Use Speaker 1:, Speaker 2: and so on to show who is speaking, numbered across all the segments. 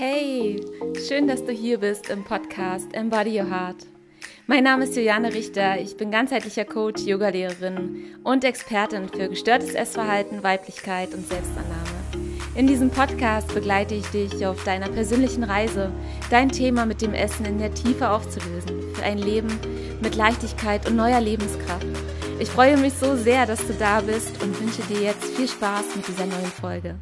Speaker 1: Hey, schön, dass du hier bist im Podcast Embody Your Heart. Mein Name ist Juliane Richter, ich bin ganzheitlicher Coach, Yogalehrerin und Expertin für gestörtes Essverhalten, Weiblichkeit und Selbstannahme. In diesem Podcast begleite ich dich auf deiner persönlichen Reise, dein Thema mit dem Essen in der Tiefe aufzulösen, für ein Leben mit Leichtigkeit und neuer Lebenskraft. Ich freue mich so sehr, dass du da bist und wünsche dir jetzt viel Spaß mit dieser neuen Folge.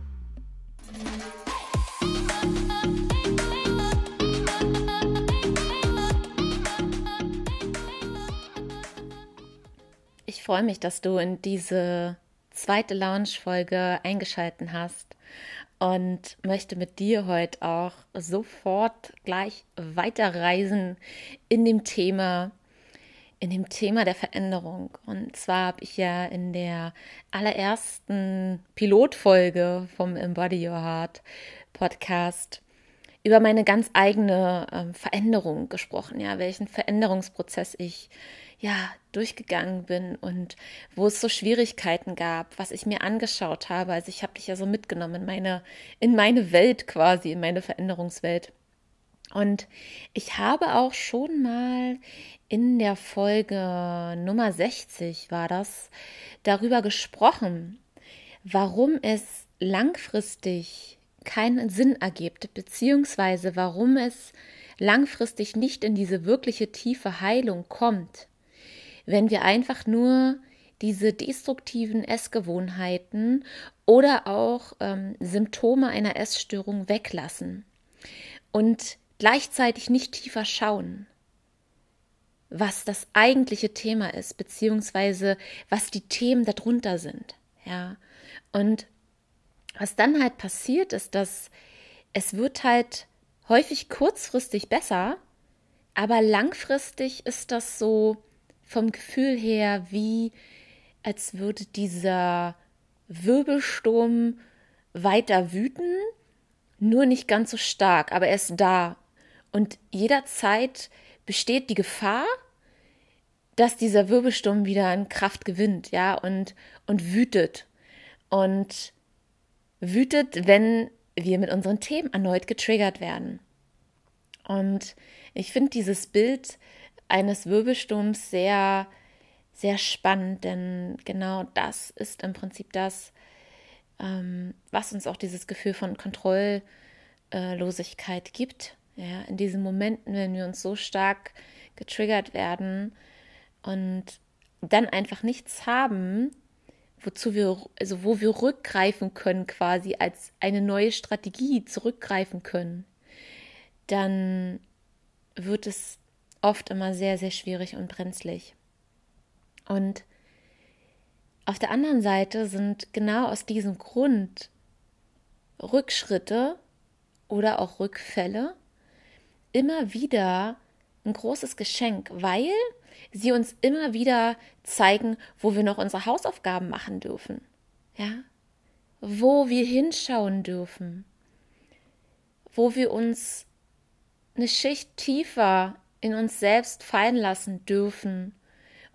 Speaker 1: Freue mich, dass du in diese zweite Lounge-Folge eingeschalten hast und möchte mit dir heute auch sofort gleich weiterreisen in dem Thema, in dem Thema der Veränderung. Und zwar habe ich ja in der allerersten Pilotfolge vom Embody Your Heart Podcast über meine ganz eigene äh, Veränderung gesprochen, ja, welchen Veränderungsprozess ich ja durchgegangen bin und wo es so Schwierigkeiten gab, was ich mir angeschaut habe. Also ich habe dich ja so mitgenommen in meine in meine Welt quasi, in meine Veränderungswelt. Und ich habe auch schon mal in der Folge Nummer 60 war das darüber gesprochen, warum es langfristig keinen Sinn ergibt, beziehungsweise warum es langfristig nicht in diese wirkliche tiefe Heilung kommt, wenn wir einfach nur diese destruktiven Essgewohnheiten oder auch ähm, Symptome einer Essstörung weglassen und gleichzeitig nicht tiefer schauen, was das eigentliche Thema ist, beziehungsweise was die Themen darunter sind. Ja, und was dann halt passiert, ist, dass es wird halt häufig kurzfristig besser, aber langfristig ist das so, vom Gefühl her wie, als würde dieser Wirbelsturm weiter wüten, nur nicht ganz so stark, aber er ist da. Und jederzeit besteht die Gefahr, dass dieser Wirbelsturm wieder an Kraft gewinnt, ja, und, und wütet. Und wütet, wenn wir mit unseren Themen erneut getriggert werden. Und ich finde dieses Bild eines Wirbelsturms sehr, sehr spannend, denn genau das ist im Prinzip das, ähm, was uns auch dieses Gefühl von Kontrolllosigkeit gibt. Ja, in diesen Momenten, wenn wir uns so stark getriggert werden und dann einfach nichts haben, wozu wir, also wo wir rückgreifen können, quasi als eine neue Strategie zurückgreifen können, dann wird es oft immer sehr, sehr schwierig und brenzlig. Und auf der anderen Seite sind genau aus diesem Grund Rückschritte oder auch Rückfälle immer wieder ein großes Geschenk, weil sie uns immer wieder zeigen, wo wir noch unsere Hausaufgaben machen dürfen. Ja? Wo wir hinschauen dürfen. Wo wir uns eine Schicht tiefer in uns selbst fallen lassen dürfen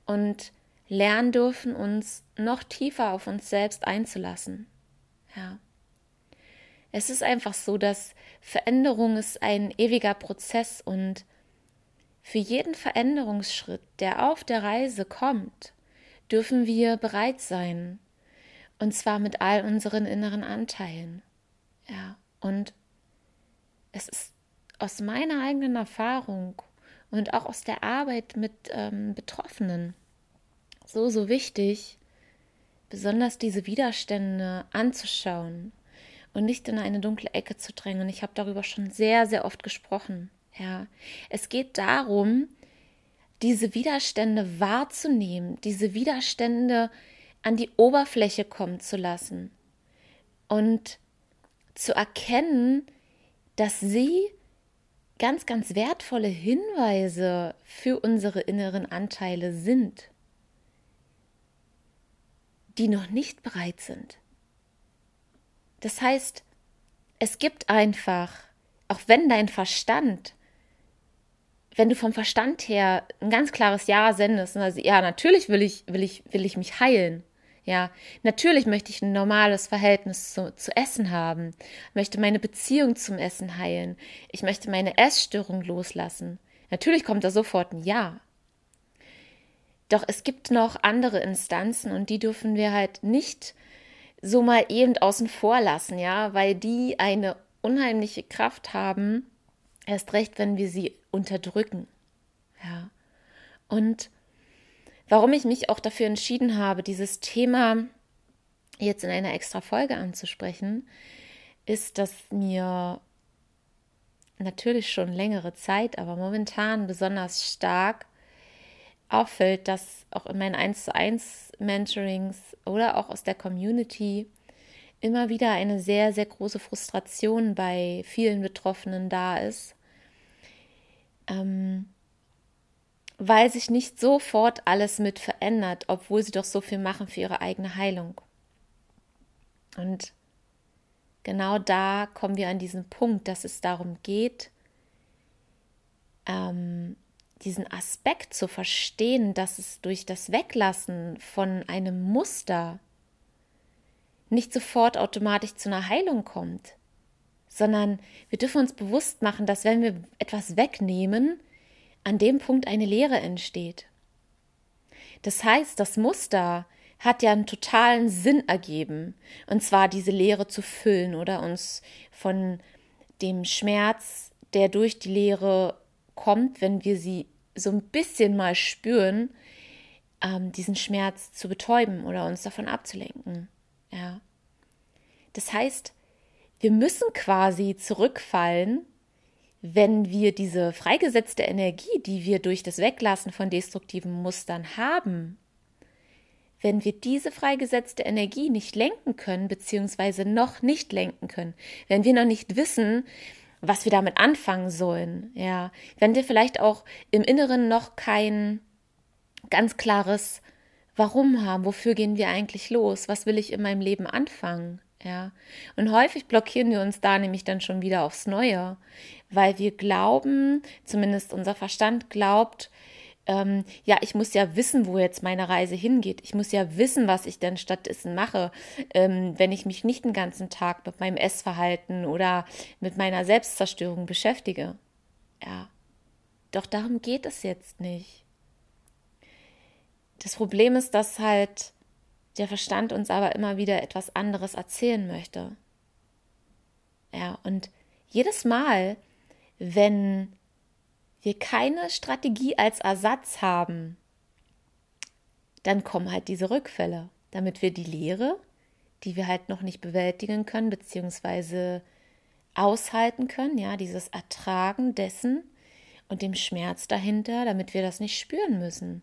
Speaker 1: und lernen dürfen, uns noch tiefer auf uns selbst einzulassen. Ja. Es ist einfach so, dass Veränderung ist ein ewiger Prozess und für jeden Veränderungsschritt, der auf der Reise kommt, dürfen wir bereit sein. Und zwar mit all unseren inneren Anteilen. Ja, und es ist aus meiner eigenen Erfahrung und auch aus der Arbeit mit ähm, Betroffenen so, so wichtig, besonders diese Widerstände anzuschauen und nicht in eine dunkle Ecke zu drängen. Ich habe darüber schon sehr, sehr oft gesprochen. Ja, es geht darum, diese Widerstände wahrzunehmen, diese Widerstände an die Oberfläche kommen zu lassen und zu erkennen, dass sie ganz, ganz wertvolle Hinweise für unsere inneren Anteile sind, die noch nicht bereit sind. Das heißt, es gibt einfach, auch wenn dein Verstand, wenn du vom Verstand her ein ganz klares Ja sendest, also ja, natürlich will ich, will ich, will ich mich heilen, Ja, natürlich möchte ich ein normales Verhältnis zu, zu Essen haben, möchte meine Beziehung zum Essen heilen, ich möchte meine Essstörung loslassen. Natürlich kommt da sofort ein Ja. Doch es gibt noch andere Instanzen und die dürfen wir halt nicht so mal eben außen vor lassen, ja, weil die eine unheimliche Kraft haben, erst recht, wenn wir sie unterdrücken. Ja. Und warum ich mich auch dafür entschieden habe, dieses Thema jetzt in einer extra Folge anzusprechen, ist, dass mir natürlich schon längere Zeit, aber momentan besonders stark auffällt, dass auch in meinen 1 zu 1 Mentorings oder auch aus der Community immer wieder eine sehr, sehr große Frustration bei vielen Betroffenen da ist, ähm, weil sich nicht sofort alles mit verändert, obwohl sie doch so viel machen für ihre eigene Heilung. Und genau da kommen wir an diesen Punkt, dass es darum geht, ähm, diesen Aspekt zu verstehen, dass es durch das Weglassen von einem Muster nicht sofort automatisch zu einer Heilung kommt, sondern wir dürfen uns bewusst machen, dass wenn wir etwas wegnehmen, an dem Punkt eine Leere entsteht. Das heißt, das Muster hat ja einen totalen Sinn ergeben, und zwar diese Leere zu füllen oder uns von dem Schmerz, der durch die Leere kommt, wenn wir sie so ein bisschen mal spüren, ähm, diesen Schmerz zu betäuben oder uns davon abzulenken. Ja. Das heißt, wir müssen quasi zurückfallen wenn wir diese freigesetzte Energie, die wir durch das Weglassen von destruktiven Mustern haben, wenn wir diese freigesetzte Energie nicht lenken können, beziehungsweise noch nicht lenken können, wenn wir noch nicht wissen, was wir damit anfangen sollen, ja, wenn wir vielleicht auch im Inneren noch kein ganz klares Warum haben, wofür gehen wir eigentlich los, was will ich in meinem Leben anfangen, ja. Und häufig blockieren wir uns da nämlich dann schon wieder aufs Neue, weil wir glauben, zumindest unser Verstand glaubt, ähm, ja, ich muss ja wissen, wo jetzt meine Reise hingeht. Ich muss ja wissen, was ich denn stattdessen mache, ähm, wenn ich mich nicht den ganzen Tag mit meinem Essverhalten oder mit meiner Selbstzerstörung beschäftige. Ja. Doch darum geht es jetzt nicht. Das Problem ist, dass halt der Verstand uns aber immer wieder etwas anderes erzählen möchte. Ja, und jedes Mal, wenn wir keine Strategie als Ersatz haben, dann kommen halt diese Rückfälle, damit wir die Lehre, die wir halt noch nicht bewältigen können, beziehungsweise aushalten können, ja, dieses Ertragen dessen und dem Schmerz dahinter, damit wir das nicht spüren müssen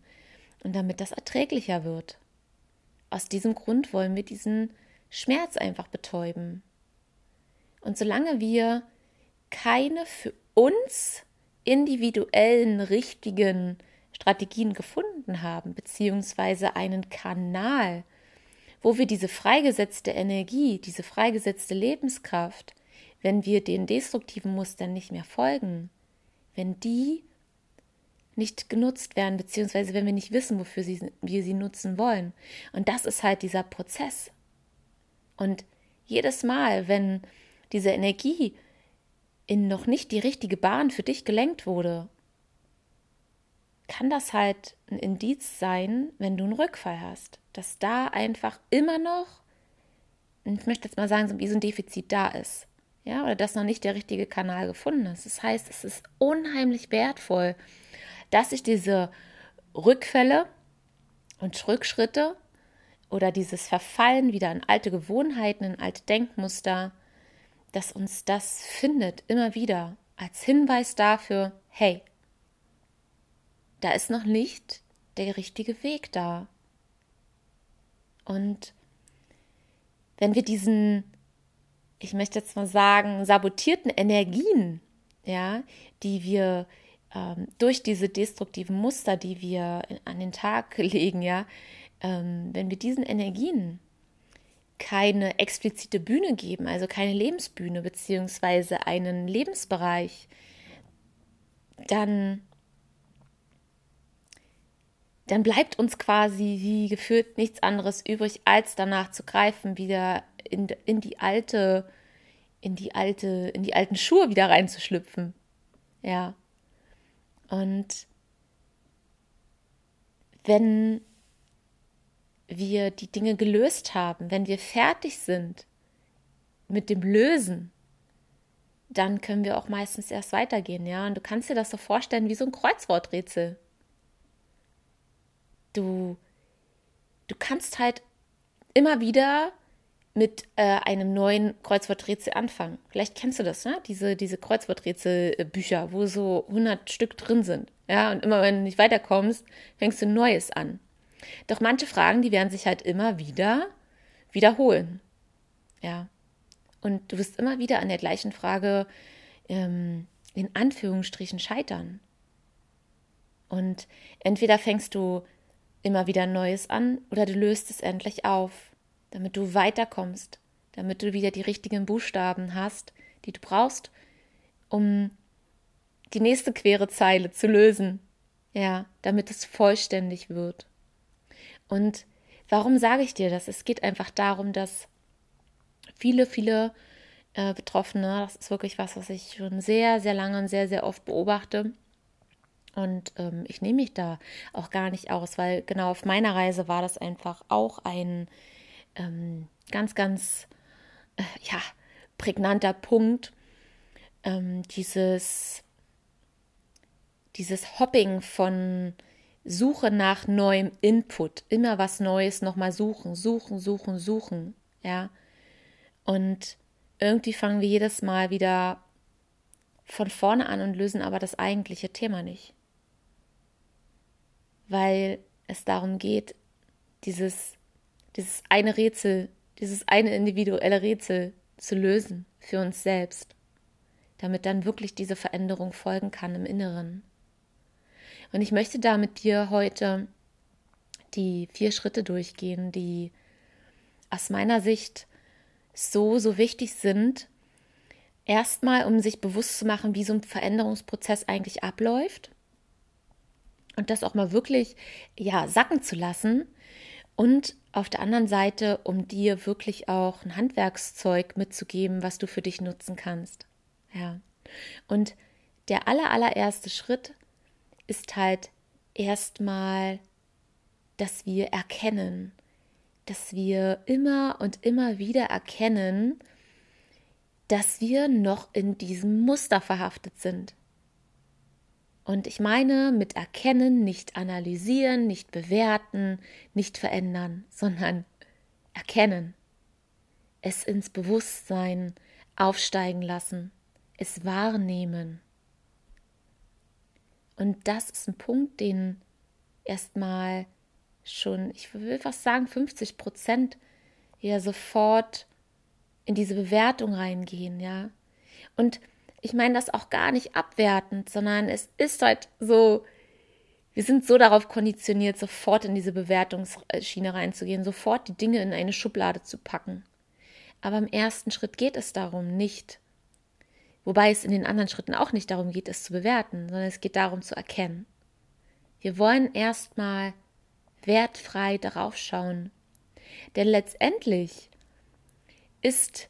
Speaker 1: und damit das erträglicher wird. Aus diesem Grund wollen wir diesen Schmerz einfach betäuben. Und solange wir keine für uns individuellen richtigen Strategien gefunden haben, beziehungsweise einen Kanal, wo wir diese freigesetzte Energie, diese freigesetzte Lebenskraft, wenn wir den destruktiven Mustern nicht mehr folgen, wenn die nicht genutzt werden, beziehungsweise wenn wir nicht wissen, wofür sie, wir sie nutzen wollen. Und das ist halt dieser Prozess. Und jedes Mal, wenn diese Energie in noch nicht die richtige Bahn für dich gelenkt wurde, kann das halt ein Indiz sein, wenn du einen Rückfall hast, dass da einfach immer noch, ich möchte jetzt mal sagen, so ein Defizit da ist. Ja, oder dass noch nicht der richtige Kanal gefunden ist. Das heißt, es ist unheimlich wertvoll, dass sich diese Rückfälle und Rückschritte oder dieses Verfallen wieder in alte Gewohnheiten, in alte Denkmuster, dass uns das findet immer wieder als Hinweis dafür, hey, da ist noch nicht der richtige Weg da. Und wenn wir diesen, ich möchte jetzt mal sagen, sabotierten Energien, ja, die wir ähm, durch diese destruktiven Muster, die wir an den Tag legen, ja, ähm, wenn wir diesen Energien keine explizite Bühne geben, also keine Lebensbühne beziehungsweise einen Lebensbereich, dann dann bleibt uns quasi wie gefühlt nichts anderes übrig, als danach zu greifen, wieder in, in die alte, in die alte, in die alten Schuhe wieder reinzuschlüpfen. Ja. Und wenn wir die Dinge gelöst haben, wenn wir fertig sind mit dem Lösen, dann können wir auch meistens erst weitergehen, ja. Und du kannst dir das so vorstellen wie so ein Kreuzworträtsel. Du, du kannst halt immer wieder mit äh, einem neuen Kreuzworträtsel anfangen. Vielleicht kennst du das, ne? Diese, diese Kreuzworträtselbücher, wo so 100 Stück drin sind. Ja, und immer wenn du nicht weiterkommst, fängst du neues an. Doch manche Fragen, die werden sich halt immer wieder wiederholen. Ja. Und du wirst immer wieder an der gleichen Frage ähm, in Anführungsstrichen scheitern. Und entweder fängst du immer wieder Neues an oder du löst es endlich auf, damit du weiterkommst, damit du wieder die richtigen Buchstaben hast, die du brauchst, um die nächste quere Zeile zu lösen. Ja, damit es vollständig wird. Und warum sage ich dir das? Es geht einfach darum, dass viele, viele äh, Betroffene, das ist wirklich was, was ich schon sehr, sehr lange und sehr, sehr oft beobachte. Und ähm, ich nehme mich da auch gar nicht aus, weil genau auf meiner Reise war das einfach auch ein ähm, ganz, ganz, äh, ja, prägnanter Punkt. Ähm, dieses, dieses Hopping von Suche nach neuem Input, immer was Neues nochmal suchen, suchen, suchen, suchen, ja. Und irgendwie fangen wir jedes Mal wieder von vorne an und lösen aber das eigentliche Thema nicht. Weil es darum geht, dieses, dieses eine Rätsel, dieses eine individuelle Rätsel zu lösen für uns selbst, damit dann wirklich diese Veränderung folgen kann im Inneren. Und ich möchte da mit dir heute die vier Schritte durchgehen, die aus meiner Sicht so, so wichtig sind. Erstmal, um sich bewusst zu machen, wie so ein Veränderungsprozess eigentlich abläuft. Und das auch mal wirklich, ja, sacken zu lassen. Und auf der anderen Seite, um dir wirklich auch ein Handwerkszeug mitzugeben, was du für dich nutzen kannst. Ja. Und der aller, allererste Schritt ist halt erstmal, dass wir erkennen, dass wir immer und immer wieder erkennen, dass wir noch in diesem Muster verhaftet sind. Und ich meine mit erkennen nicht analysieren, nicht bewerten, nicht verändern, sondern erkennen. Es ins Bewusstsein aufsteigen lassen, es wahrnehmen. Und das ist ein Punkt, den erstmal schon, ich will fast sagen, 50 Prozent ja sofort in diese Bewertung reingehen, ja. Und ich meine das auch gar nicht abwertend, sondern es ist halt so, wir sind so darauf konditioniert, sofort in diese Bewertungsschiene reinzugehen, sofort die Dinge in eine Schublade zu packen. Aber im ersten Schritt geht es darum nicht. Wobei es in den anderen Schritten auch nicht darum geht, es zu bewerten, sondern es geht darum zu erkennen. Wir wollen erstmal wertfrei darauf schauen. Denn letztendlich ist,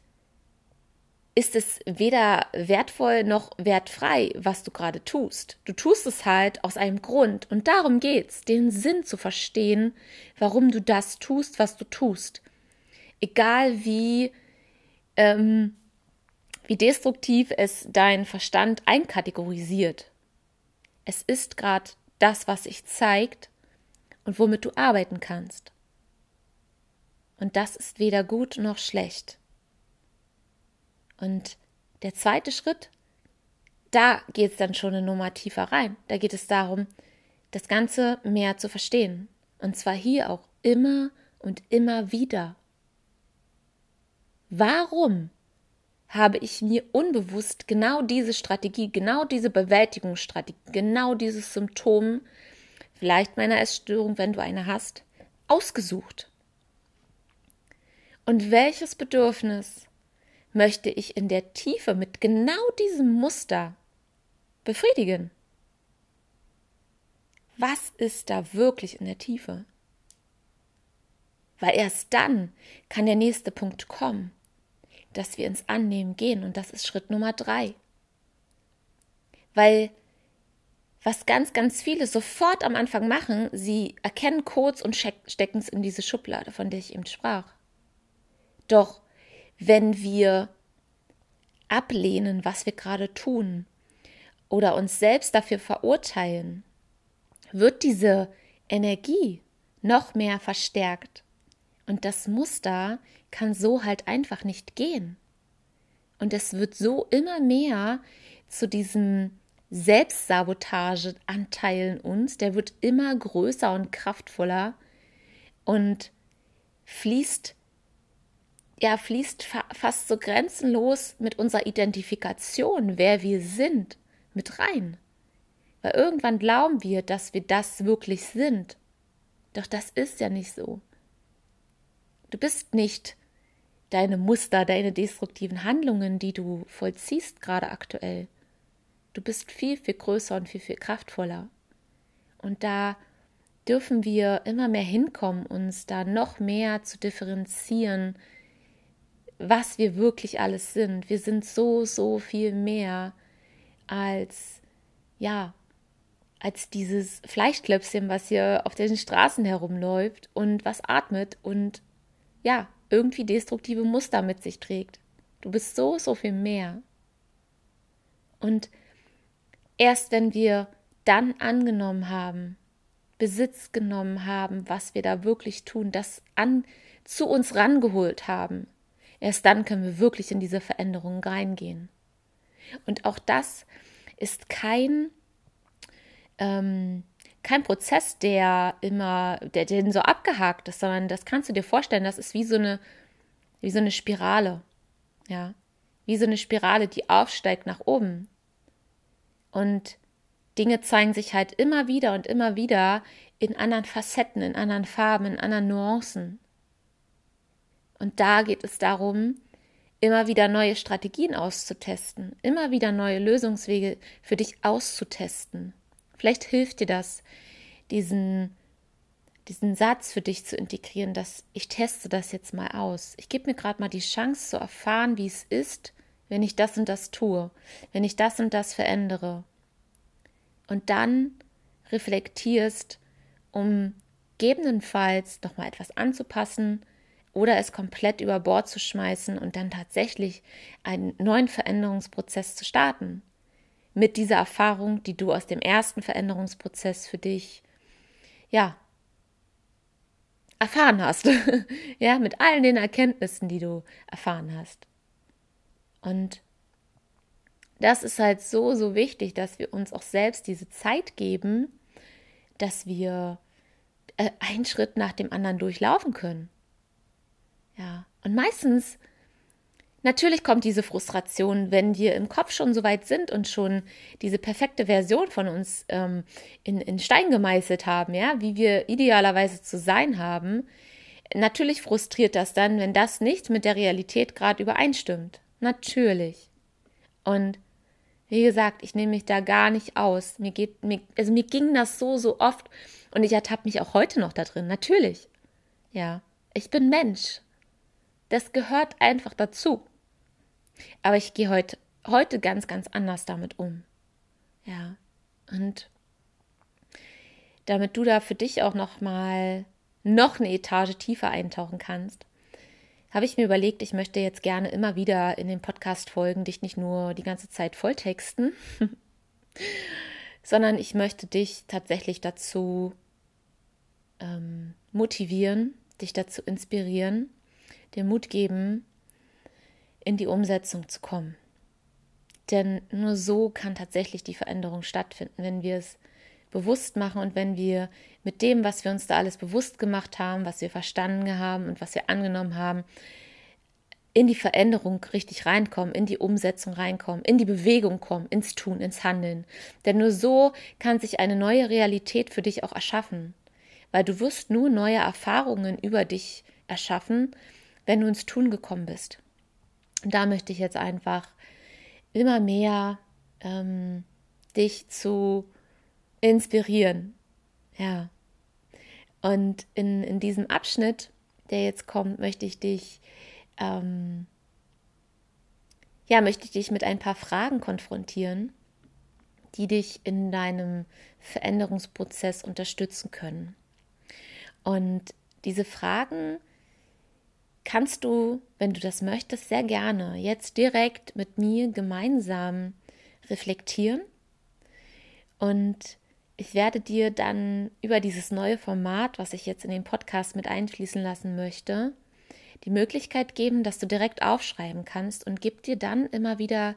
Speaker 1: ist es weder wertvoll noch wertfrei, was du gerade tust. Du tust es halt aus einem Grund und darum geht's, den Sinn zu verstehen, warum du das tust, was du tust. Egal wie, ähm, wie destruktiv es dein Verstand einkategorisiert. Es ist gerade das, was sich zeigt, und womit du arbeiten kannst. Und das ist weder gut noch schlecht. Und der zweite Schritt, da geht es dann schon eine Nummer tiefer rein. Da geht es darum, das Ganze mehr zu verstehen. Und zwar hier auch immer und immer wieder. Warum habe ich mir unbewusst genau diese Strategie, genau diese Bewältigungsstrategie, genau dieses Symptom vielleicht meiner Essstörung, wenn du eine hast, ausgesucht? Und welches Bedürfnis möchte ich in der Tiefe mit genau diesem Muster befriedigen? Was ist da wirklich in der Tiefe? Weil erst dann kann der nächste Punkt kommen, dass wir ins Annehmen gehen und das ist Schritt Nummer drei. Weil was ganz, ganz viele sofort am Anfang machen, sie erkennen Codes und stecken es in diese Schublade, von der ich eben sprach. Doch wenn wir ablehnen, was wir gerade tun oder uns selbst dafür verurteilen, wird diese Energie noch mehr verstärkt. Und das Muster kann so halt einfach nicht gehen. Und es wird so immer mehr zu diesem Selbstsabotageanteil in uns, der wird immer größer und kraftvoller und fließt ja, fließt fa fast so grenzenlos mit unserer Identifikation, wer wir sind, mit rein. Weil irgendwann glauben wir, dass wir das wirklich sind. Doch das ist ja nicht so. Du bist nicht deine Muster, deine destruktiven Handlungen, die du vollziehst gerade aktuell. Du bist viel, viel größer und viel, viel kraftvoller. Und da dürfen wir immer mehr hinkommen, uns da noch mehr zu differenzieren, was wir wirklich alles sind. Wir sind so, so viel mehr als, ja, als dieses Fleischklöpschen, was hier auf den Straßen herumläuft und was atmet und ja, irgendwie destruktive Muster mit sich trägt. Du bist so, so viel mehr. Und Erst wenn wir dann angenommen haben, Besitz genommen haben, was wir da wirklich tun, das an, zu uns rangeholt haben, erst dann können wir wirklich in diese Veränderungen reingehen. Und auch das ist kein, ähm, kein Prozess, der immer, der, der so abgehakt ist, sondern das kannst du dir vorstellen, das ist wie so eine, wie so eine Spirale. Ja. Wie so eine Spirale, die aufsteigt nach oben. Und Dinge zeigen sich halt immer wieder und immer wieder in anderen Facetten, in anderen Farben, in anderen Nuancen. Und da geht es darum, immer wieder neue Strategien auszutesten, immer wieder neue Lösungswege für dich auszutesten. Vielleicht hilft dir das, diesen, diesen Satz für dich zu integrieren, dass ich teste das jetzt mal aus. Ich gebe mir gerade mal die Chance zu erfahren, wie es ist, wenn ich das und das tue, wenn ich das und das verändere. Und dann reflektierst, um gegebenenfalls nochmal etwas anzupassen oder es komplett über Bord zu schmeißen und dann tatsächlich einen neuen Veränderungsprozess zu starten. Mit dieser Erfahrung, die du aus dem ersten Veränderungsprozess für dich, ja, erfahren hast. ja, mit allen den Erkenntnissen, die du erfahren hast. Und das ist halt so, so wichtig, dass wir uns auch selbst diese Zeit geben, dass wir äh, einen Schritt nach dem anderen durchlaufen können. Ja, und meistens, natürlich kommt diese Frustration, wenn wir im Kopf schon so weit sind und schon diese perfekte Version von uns ähm, in, in Stein gemeißelt haben, ja, wie wir idealerweise zu sein haben. Natürlich frustriert das dann, wenn das nicht mit der Realität gerade übereinstimmt. Natürlich. Und wie gesagt, ich nehme mich da gar nicht aus. Mir geht, mir, also mir ging das so, so oft und ich ertappe mich auch heute noch da drin. Natürlich. Ja. Ich bin Mensch. Das gehört einfach dazu. Aber ich gehe heute, heute ganz, ganz anders damit um. Ja. Und damit du da für dich auch noch mal noch eine Etage tiefer eintauchen kannst, habe ich mir überlegt, ich möchte jetzt gerne immer wieder in den Podcast-Folgen dich nicht nur die ganze Zeit volltexten, sondern ich möchte dich tatsächlich dazu ähm, motivieren, dich dazu inspirieren, dir Mut geben, in die Umsetzung zu kommen. Denn nur so kann tatsächlich die Veränderung stattfinden, wenn wir es bewusst machen und wenn wir mit dem, was wir uns da alles bewusst gemacht haben, was wir verstanden haben und was wir angenommen haben, in die Veränderung richtig reinkommen, in die Umsetzung reinkommen, in die Bewegung kommen, ins Tun, ins Handeln. Denn nur so kann sich eine neue Realität für dich auch erschaffen. Weil du wirst nur neue Erfahrungen über dich erschaffen, wenn du ins Tun gekommen bist. Und da möchte ich jetzt einfach immer mehr ähm, dich zu inspirieren, Ja. Und in, in diesem Abschnitt, der jetzt kommt, möchte ich dich, ähm, ja, möchte ich dich mit ein paar Fragen konfrontieren, die dich in deinem Veränderungsprozess unterstützen können. Und diese Fragen kannst du, wenn du das möchtest, sehr gerne jetzt direkt mit mir gemeinsam reflektieren. Und ich werde dir dann über dieses neue Format, was ich jetzt in den Podcast mit einfließen lassen möchte, die Möglichkeit geben, dass du direkt aufschreiben kannst und gib dir dann immer wieder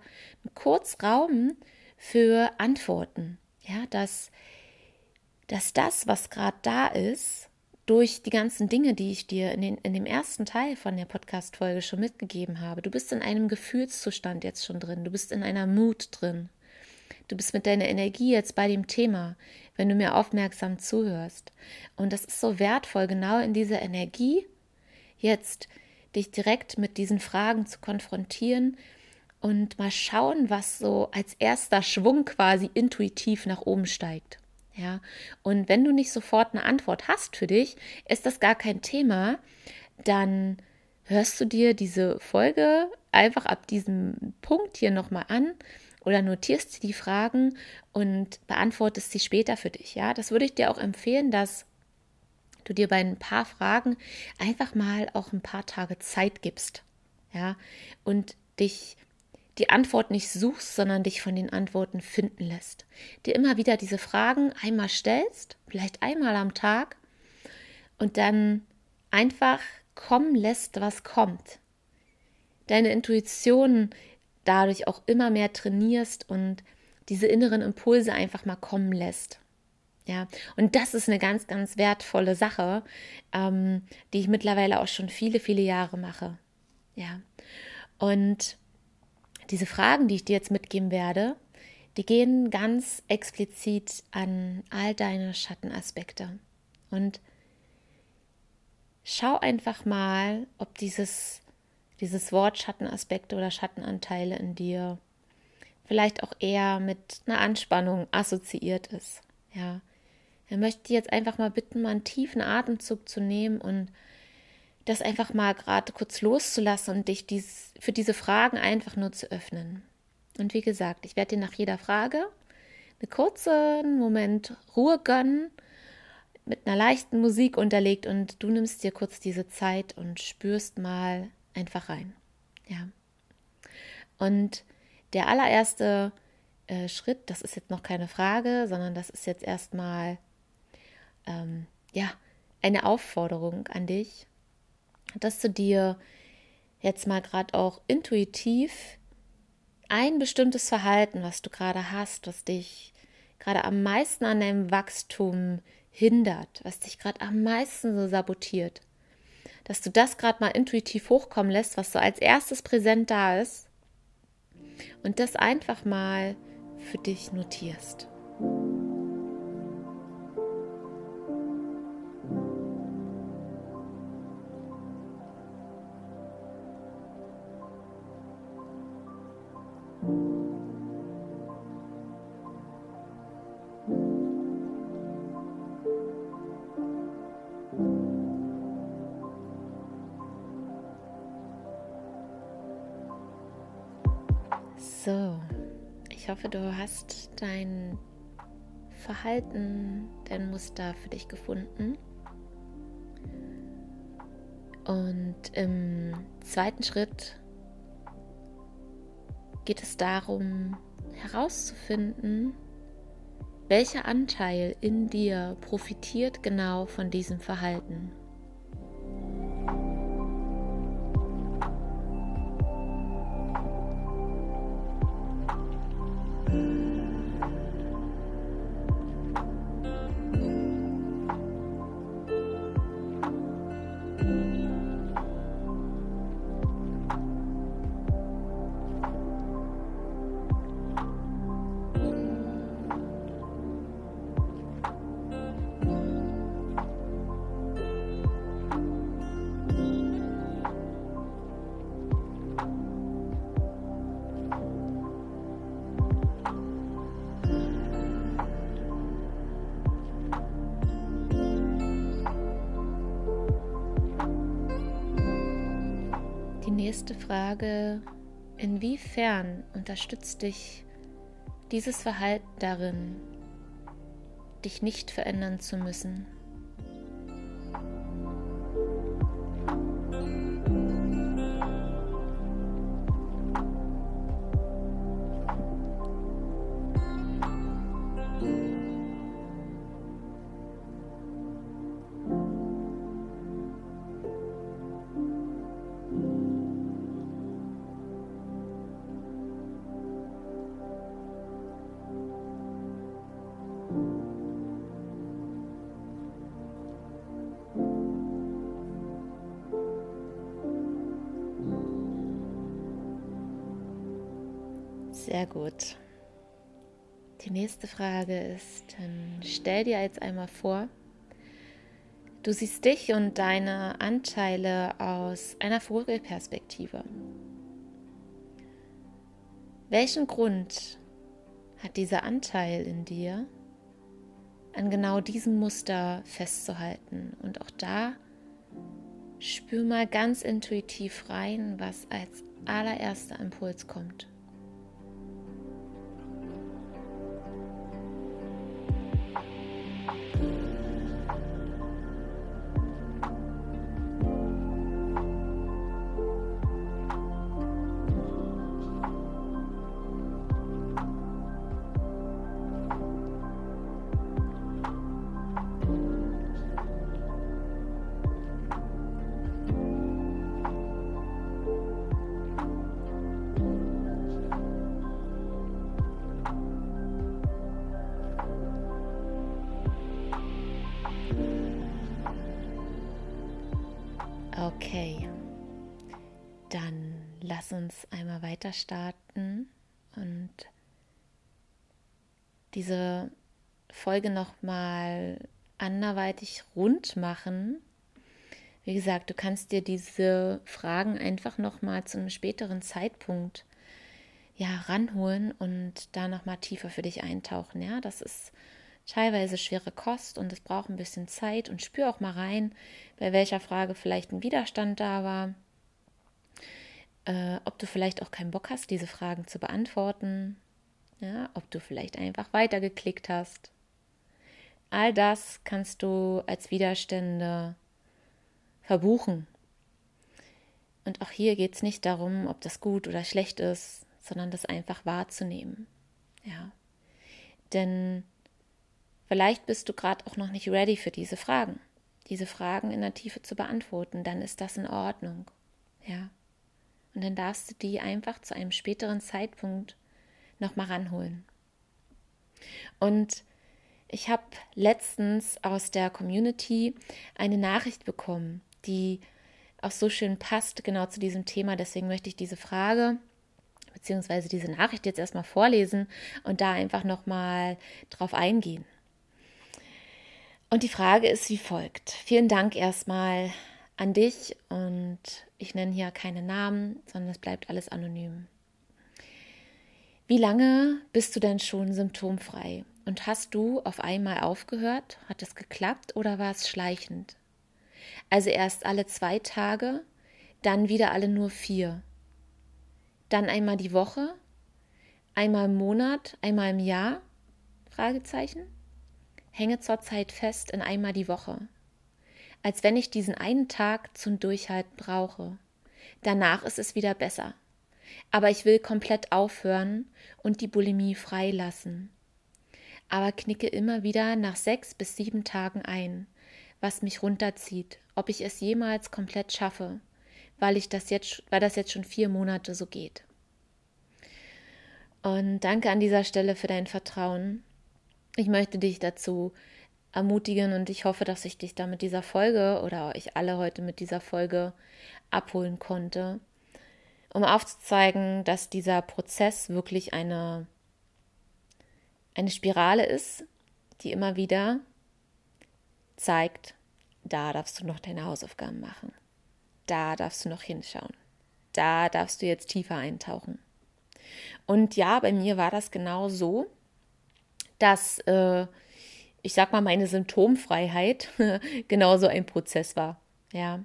Speaker 1: kurz Raum für Antworten. Ja, dass, dass das, was gerade da ist, durch die ganzen Dinge, die ich dir in, den, in dem ersten Teil von der Podcast-Folge schon mitgegeben habe. Du bist in einem Gefühlszustand jetzt schon drin. Du bist in einer Mut drin. Du bist mit deiner Energie jetzt bei dem Thema, wenn du mir aufmerksam zuhörst. Und das ist so wertvoll, genau in dieser Energie jetzt dich direkt mit diesen Fragen zu konfrontieren und mal schauen, was so als erster Schwung quasi intuitiv nach oben steigt. Ja, und wenn du nicht sofort eine Antwort hast für dich, ist das gar kein Thema, dann hörst du dir diese Folge einfach ab diesem Punkt hier nochmal an oder notierst die Fragen und beantwortest sie später für dich. Ja, das würde ich dir auch empfehlen, dass du dir bei ein paar Fragen einfach mal auch ein paar Tage Zeit gibst. Ja, und dich die Antwort nicht suchst, sondern dich von den Antworten finden lässt. Dir immer wieder diese Fragen einmal stellst, vielleicht einmal am Tag, und dann einfach kommen lässt, was kommt. Deine Intuition dadurch auch immer mehr trainierst und diese inneren Impulse einfach mal kommen lässt. Ja, und das ist eine ganz, ganz wertvolle Sache, ähm, die ich mittlerweile auch schon viele, viele Jahre mache. Ja, und diese Fragen, die ich dir jetzt mitgeben werde, die gehen ganz explizit an all deine Schattenaspekte. Und schau einfach mal, ob dieses, dieses Wort Schattenaspekte oder Schattenanteile in dir vielleicht auch eher mit einer Anspannung assoziiert ist. Ja. Er möchte jetzt einfach mal bitten, mal einen tiefen Atemzug zu nehmen und das einfach mal gerade kurz loszulassen und dich dies, für diese Fragen einfach nur zu öffnen. Und wie gesagt, ich werde dir nach jeder Frage einen kurzen Moment Ruhe gönnen, mit einer leichten Musik unterlegt und du nimmst dir kurz diese Zeit und spürst mal einfach rein. Ja. Und der allererste äh, Schritt, das ist jetzt noch keine Frage, sondern das ist jetzt erstmal ähm, ja eine Aufforderung an dich, dass du dir jetzt mal gerade auch intuitiv ein bestimmtes Verhalten, was du gerade hast, was dich gerade am meisten an deinem Wachstum hindert, was dich gerade am meisten so sabotiert, dass du das gerade mal intuitiv hochkommen lässt, was so als erstes präsent da ist und das einfach mal für dich notierst. So, ich hoffe, du hast dein Verhalten, dein Muster für dich gefunden. Und im zweiten Schritt geht es darum herauszufinden, welcher Anteil in dir profitiert genau von diesem Verhalten. Die nächste Frage, inwiefern unterstützt dich dieses Verhalten darin, dich nicht verändern zu müssen? Nächste Frage ist, stell dir jetzt einmal vor, du siehst dich und deine Anteile aus einer Vogelperspektive. Welchen Grund hat dieser Anteil in dir, an genau diesem Muster festzuhalten? Und auch da spür mal ganz intuitiv rein, was als allererster Impuls kommt. Weiter starten und diese Folge nochmal anderweitig rund machen. Wie gesagt, du kannst dir diese Fragen einfach nochmal zu einem späteren Zeitpunkt ja ranholen und da nochmal tiefer für dich eintauchen. Ja, das ist teilweise schwere Kost und es braucht ein bisschen Zeit und spür auch mal rein, bei welcher Frage vielleicht ein Widerstand da war, äh, ob du vielleicht auch keinen Bock hast, diese Fragen zu beantworten, ja, ob du vielleicht einfach weitergeklickt hast. All das kannst du als Widerstände verbuchen. Und auch hier geht es nicht darum, ob das gut oder schlecht ist, sondern das einfach wahrzunehmen. Ja. Denn Vielleicht bist du gerade auch noch nicht ready für diese Fragen, diese Fragen in der Tiefe zu beantworten, dann ist das in Ordnung. Ja. Und dann darfst du die einfach zu einem späteren Zeitpunkt nochmal ranholen. Und ich habe letztens aus der Community eine Nachricht bekommen, die auch so schön passt, genau zu diesem Thema. Deswegen möchte ich diese Frage bzw. diese Nachricht jetzt erstmal vorlesen und da einfach nochmal drauf eingehen. Und die Frage ist wie folgt. Vielen Dank erstmal an dich und ich nenne hier keine Namen, sondern es bleibt alles anonym. Wie lange bist du denn schon symptomfrei? Und hast du auf einmal aufgehört? Hat es geklappt oder war es schleichend? Also erst alle zwei Tage, dann wieder alle nur vier. Dann einmal die Woche, einmal im Monat, einmal im Jahr? Fragezeichen hänge zurzeit fest in einmal die Woche, als wenn ich diesen einen Tag zum Durchhalten brauche. Danach ist es wieder besser. Aber ich will komplett aufhören und die Bulimie freilassen. Aber knicke immer wieder nach sechs bis sieben Tagen ein, was mich runterzieht, ob ich es jemals komplett schaffe, weil ich das jetzt, weil das jetzt schon vier Monate so geht. Und danke an dieser Stelle für dein Vertrauen ich möchte dich dazu ermutigen und ich hoffe, dass ich dich da mit dieser Folge oder euch alle heute mit dieser Folge abholen konnte, um aufzuzeigen, dass dieser Prozess wirklich eine, eine Spirale ist, die immer wieder zeigt, da darfst du noch deine Hausaufgaben machen, da darfst du noch hinschauen, da darfst du jetzt tiefer eintauchen. Und ja, bei mir war das genau so dass, äh, ich sag mal, meine Symptomfreiheit genauso ein Prozess war. Ja.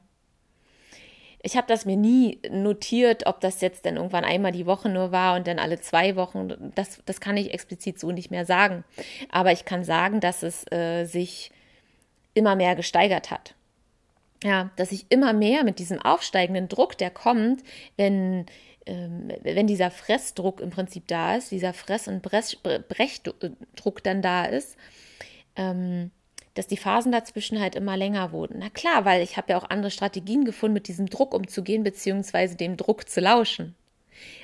Speaker 1: ich habe das mir nie notiert, ob das jetzt dann irgendwann einmal die Woche nur war und dann alle zwei Wochen. Das, das kann ich explizit so nicht mehr sagen. Aber ich kann sagen, dass es äh, sich immer mehr gesteigert hat. Ja, dass ich immer mehr mit diesem aufsteigenden Druck, der kommt, wenn, ähm, wenn dieser Fressdruck im Prinzip da ist, dieser Fress- und Brechdruck dann da ist, ähm, dass die Phasen dazwischen halt immer länger wurden. Na klar, weil ich habe ja auch andere Strategien gefunden, mit diesem Druck umzugehen, beziehungsweise dem Druck zu lauschen.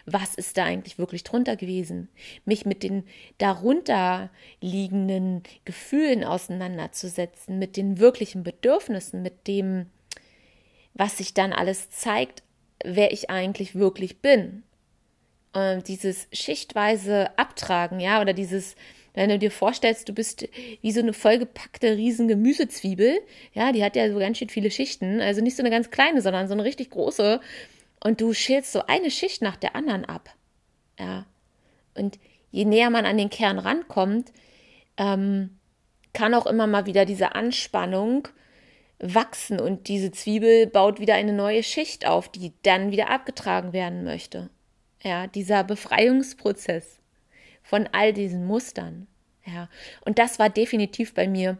Speaker 1: Was ist da eigentlich wirklich drunter gewesen? Mich mit den darunter liegenden Gefühlen auseinanderzusetzen, mit den wirklichen Bedürfnissen, mit dem, was sich dann alles zeigt, wer ich eigentlich wirklich bin. Und dieses schichtweise Abtragen, ja, oder dieses, wenn du dir vorstellst, du bist wie so eine vollgepackte riesen Gemüsezwiebel, ja, die hat ja so ganz schön viele Schichten, also nicht so eine ganz kleine, sondern so eine richtig große. Und du schälst so eine Schicht nach der anderen ab. Ja. Und je näher man an den Kern rankommt, ähm, kann auch immer mal wieder diese Anspannung wachsen und diese Zwiebel baut wieder eine neue Schicht auf, die dann wieder abgetragen werden möchte. Ja, dieser Befreiungsprozess von all diesen Mustern. Ja, und das war definitiv bei mir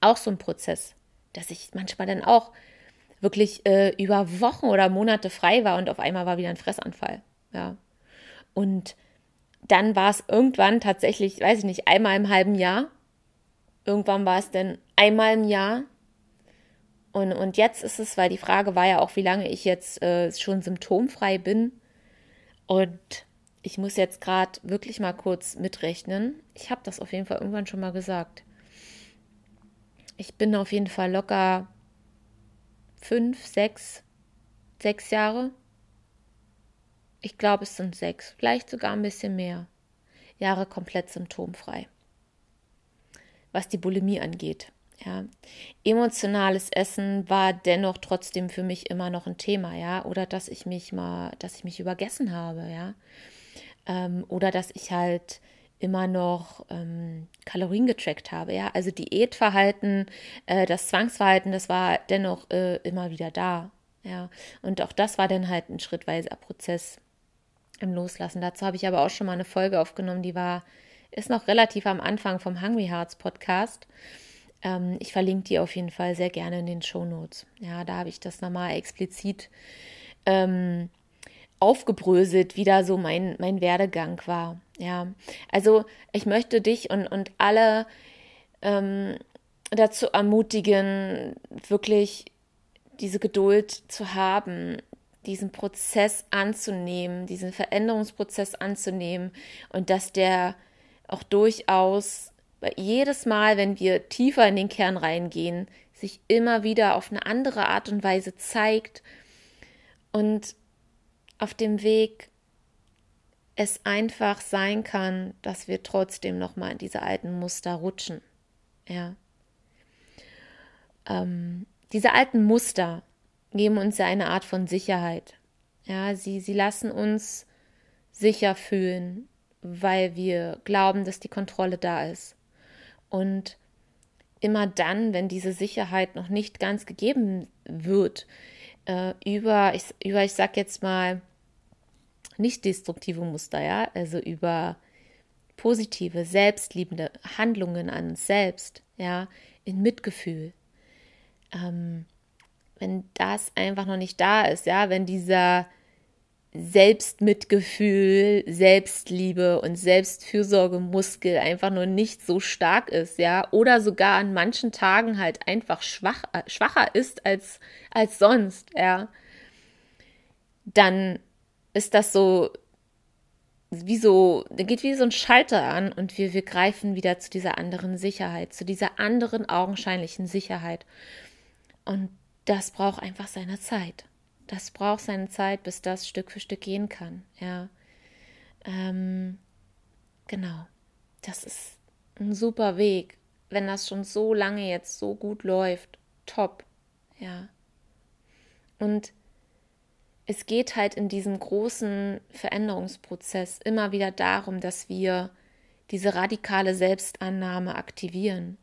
Speaker 1: auch so ein Prozess, dass ich manchmal dann auch wirklich äh, über Wochen oder Monate frei war und auf einmal war wieder ein Fressanfall. Ja. Und dann war es irgendwann tatsächlich, weiß ich nicht, einmal im halben Jahr. Irgendwann war es dann einmal im Jahr. Und, und jetzt ist es, weil die Frage war ja auch, wie lange ich jetzt äh, schon symptomfrei bin. Und ich muss jetzt gerade wirklich mal kurz mitrechnen. Ich habe das auf jeden Fall irgendwann schon mal gesagt. Ich bin auf jeden Fall locker fünf, sechs, sechs Jahre. Ich glaube, es sind sechs, vielleicht sogar ein bisschen mehr Jahre komplett symptomfrei. Was die Bulimie angeht. Ja. Emotionales Essen war dennoch trotzdem für mich immer noch ein Thema, ja, oder dass ich mich mal, dass ich mich übergessen habe, ja ähm, oder dass ich halt immer noch ähm, Kalorien getrackt habe. Ja, also Diätverhalten, äh, das Zwangsverhalten, das war dennoch äh, immer wieder da. Ja, und auch das war dann halt ein schrittweiser Prozess im Loslassen. Dazu habe ich aber auch schon mal eine Folge aufgenommen, die war, ist noch relativ am Anfang vom Hungry Hearts Podcast. Ähm, ich verlinke die auf jeden Fall sehr gerne in den Show Notes. Ja, da habe ich das nochmal explizit ähm, aufgebröselt, wie da so mein, mein Werdegang war. Ja, also ich möchte dich und, und alle ähm, dazu ermutigen, wirklich diese Geduld zu haben, diesen Prozess anzunehmen, diesen Veränderungsprozess anzunehmen und dass der auch durchaus jedes Mal, wenn wir tiefer in den Kern reingehen, sich immer wieder auf eine andere Art und Weise zeigt und auf dem Weg es einfach sein kann, dass wir trotzdem noch mal in diese alten Muster rutschen. Ja. Ähm, diese alten Muster geben uns ja eine Art von Sicherheit. Ja, sie, sie lassen uns sicher fühlen, weil wir glauben, dass die Kontrolle da ist. Und immer dann, wenn diese Sicherheit noch nicht ganz gegeben wird, äh, über, ich, über, ich sag jetzt mal, nicht destruktive Muster, ja, also über positive, selbstliebende Handlungen an uns selbst, ja, in Mitgefühl. Ähm, wenn das einfach noch nicht da ist, ja, wenn dieser Selbstmitgefühl, Selbstliebe und Selbstfürsorgemuskel einfach nur nicht so stark ist, ja, oder sogar an manchen Tagen halt einfach schwach, äh, schwacher ist als, als sonst, ja, dann ist das so wie so, geht wie so ein Schalter an und wir, wir greifen wieder zu dieser anderen Sicherheit, zu dieser anderen augenscheinlichen Sicherheit. Und das braucht einfach seine Zeit. Das braucht seine Zeit, bis das Stück für Stück gehen kann. Ja. Ähm, genau. Das ist ein super Weg. Wenn das schon so lange jetzt so gut läuft, top. Ja. Und es geht halt in diesem großen Veränderungsprozess immer wieder darum, dass wir diese radikale Selbstannahme aktivieren.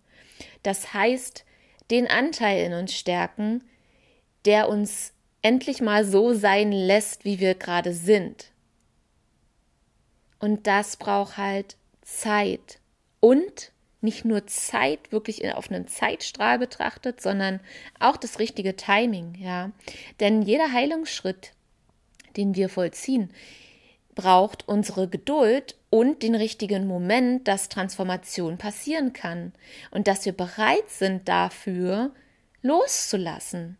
Speaker 1: Das heißt, den Anteil in uns stärken, der uns endlich mal so sein lässt, wie wir gerade sind. Und das braucht halt Zeit. Und nicht nur Zeit wirklich auf einen Zeitstrahl betrachtet, sondern auch das richtige Timing, ja. Denn jeder Heilungsschritt, den wir vollziehen, braucht unsere Geduld und den richtigen Moment, dass Transformation passieren kann und dass wir bereit sind dafür loszulassen.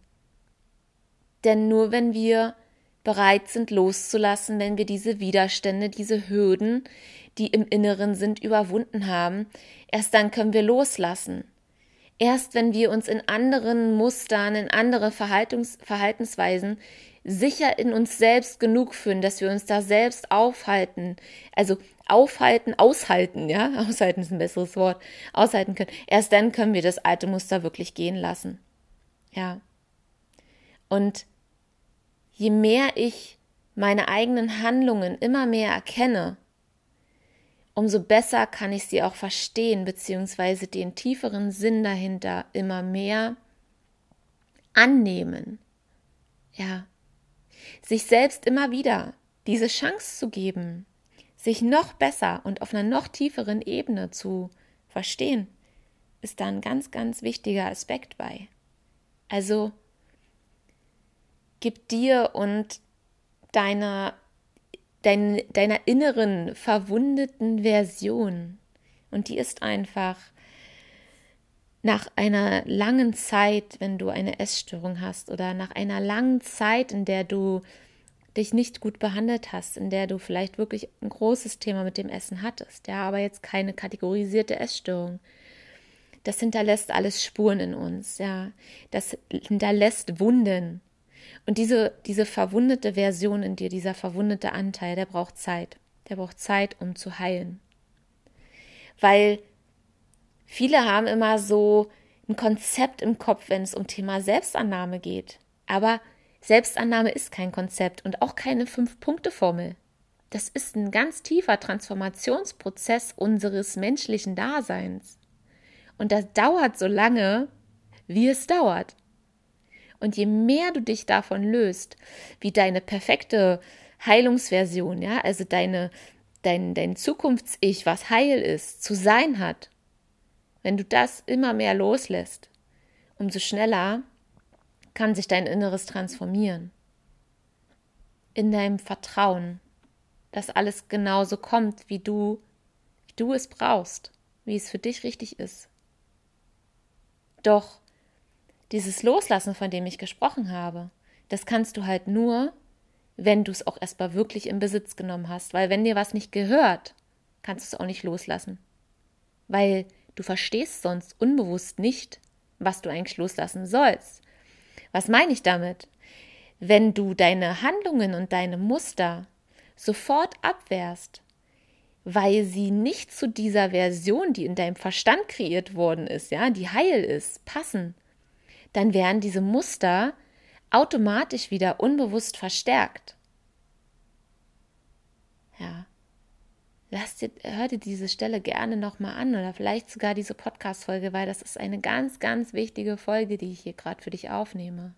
Speaker 1: Denn nur wenn wir bereit sind loszulassen, wenn wir diese Widerstände, diese Hürden, die im Inneren sind, überwunden haben, erst dann können wir loslassen. Erst wenn wir uns in anderen Mustern, in andere Verhaltungs Verhaltensweisen sicher in uns selbst genug fühlen, dass wir uns da selbst aufhalten, also aufhalten, aushalten, ja, aushalten ist ein besseres Wort, aushalten können. Erst dann können wir das alte Muster wirklich gehen lassen. Ja. Und je mehr ich meine eigenen Handlungen immer mehr erkenne, umso besser kann ich sie auch verstehen, beziehungsweise den tieferen Sinn dahinter immer mehr annehmen. Ja. Sich selbst immer wieder diese Chance zu geben, sich noch besser und auf einer noch tieferen Ebene zu verstehen, ist da ein ganz, ganz wichtiger Aspekt bei. Also gib dir und deiner, dein, deiner inneren verwundeten Version. Und die ist einfach nach einer langen Zeit, wenn du eine Essstörung hast oder nach einer langen Zeit, in der du dich nicht gut behandelt hast, in der du vielleicht wirklich ein großes Thema mit dem Essen hattest, ja, aber jetzt keine kategorisierte Essstörung. Das hinterlässt alles Spuren in uns, ja. Das hinterlässt Wunden. Und diese, diese verwundete Version in dir, dieser verwundete Anteil, der braucht Zeit. Der braucht Zeit, um zu heilen. Weil viele haben immer so ein Konzept im Kopf, wenn es um Thema Selbstannahme geht. Aber Selbstannahme ist kein Konzept und auch keine Fünf-Punkte-Formel. Das ist ein ganz tiefer Transformationsprozess unseres menschlichen Daseins. Und das dauert so lange, wie es dauert. Und je mehr du dich davon löst, wie deine perfekte Heilungsversion, ja, also deine, dein, dein Zukunfts-Ich, was heil ist, zu sein hat, wenn du das immer mehr loslässt, umso schneller kann sich dein Inneres transformieren. In deinem Vertrauen, dass alles genauso kommt, wie du, wie du es brauchst, wie es für dich richtig ist. Doch dieses Loslassen, von dem ich gesprochen habe, das kannst du halt nur, wenn du es auch erstmal wirklich in Besitz genommen hast. Weil wenn dir was nicht gehört, kannst du es auch nicht loslassen. Weil du verstehst sonst unbewusst nicht, was du eigentlich loslassen sollst. Was meine ich damit? Wenn du deine Handlungen und deine Muster sofort abwehrst, weil sie nicht zu dieser Version, die in deinem Verstand kreiert worden ist, ja, die heil ist, passen, dann werden diese Muster automatisch wieder unbewusst verstärkt. Ja. Lass dir, hör dir diese Stelle gerne nochmal an oder vielleicht sogar diese Podcast-Folge, weil das ist eine ganz, ganz wichtige Folge, die ich hier gerade für dich aufnehme.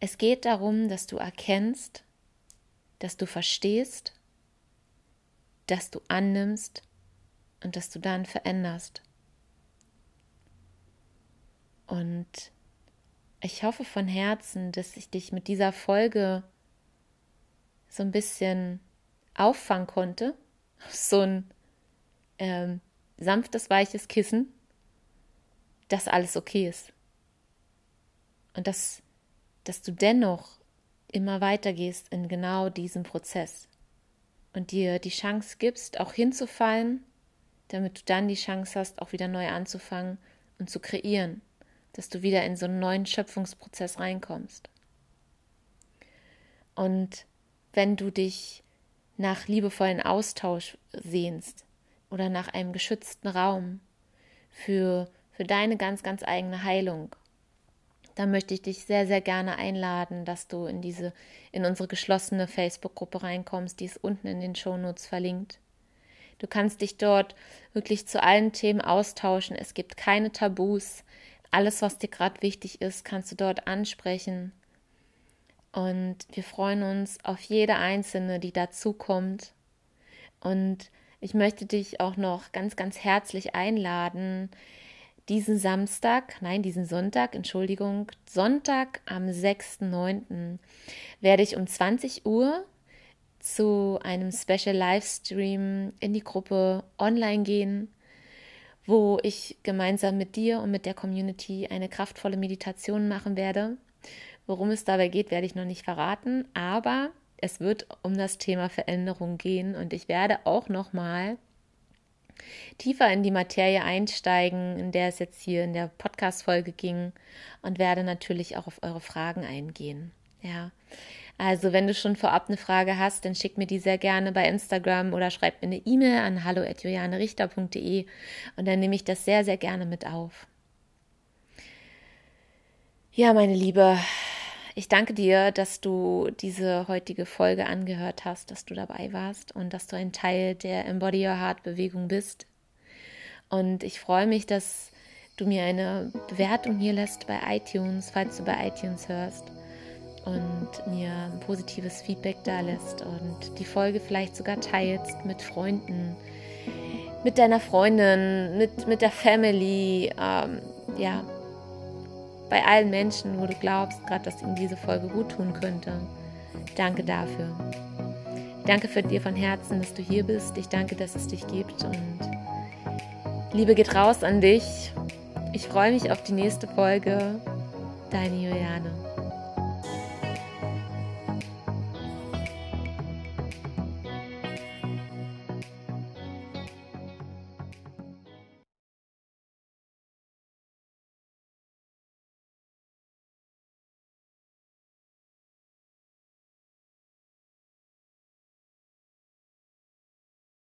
Speaker 1: Es geht darum, dass du erkennst, dass du verstehst, dass du annimmst und dass du dann veränderst. Und ich hoffe von Herzen, dass ich dich mit dieser Folge so ein bisschen auffangen konnte. So ein ähm, sanftes, weiches Kissen, dass alles okay ist. Und dass, dass du dennoch immer weitergehst in genau diesem Prozess und dir die Chance gibst, auch hinzufallen, damit du dann die Chance hast, auch wieder neu anzufangen und zu kreieren dass du wieder in so einen neuen Schöpfungsprozess reinkommst. Und wenn du dich nach liebevollen Austausch sehnst oder nach einem geschützten Raum für, für deine ganz, ganz eigene Heilung, dann möchte ich dich sehr, sehr gerne einladen, dass du in diese, in unsere geschlossene Facebook-Gruppe reinkommst, die ist unten in den Shownotes verlinkt. Du kannst dich dort wirklich zu allen Themen austauschen. Es gibt keine Tabus. Alles, was dir gerade wichtig ist, kannst du dort ansprechen. Und wir freuen uns auf jede einzelne, die dazukommt. Und ich möchte dich auch noch ganz, ganz herzlich einladen, diesen Samstag, nein, diesen Sonntag, Entschuldigung, Sonntag am 6.9. werde ich um 20 Uhr zu einem Special Livestream in die Gruppe online gehen, wo ich gemeinsam mit dir und mit der Community eine kraftvolle Meditation machen werde. Worum es dabei geht, werde ich noch nicht verraten, aber es wird um das Thema Veränderung gehen und ich werde auch noch mal tiefer in die Materie einsteigen, in der es jetzt hier in der Podcast-Folge ging und werde natürlich auch auf eure Fragen eingehen. Ja. Also, wenn du schon vorab eine Frage hast, dann schick mir die sehr gerne bei Instagram oder schreib mir eine E-Mail an hallo@julianerichter.de und dann nehme ich das sehr, sehr gerne mit auf. Ja, meine Liebe, ich danke dir, dass du diese heutige Folge angehört hast, dass du dabei warst und dass du ein Teil der Embody Your Heart Bewegung bist. Und ich freue mich, dass du mir eine Bewertung hier lässt bei iTunes, falls du bei iTunes hörst und mir ein positives Feedback da lässt und die Folge vielleicht sogar teilst mit Freunden, mit deiner Freundin, mit, mit der Family, ähm, ja, bei allen Menschen, wo du glaubst, gerade dass ihnen diese Folge gut tun könnte. Danke dafür. Ich danke für dir von Herzen, dass du hier bist. Ich danke, dass es dich gibt und Liebe geht raus an dich. Ich freue mich auf die nächste Folge. Deine Juliane.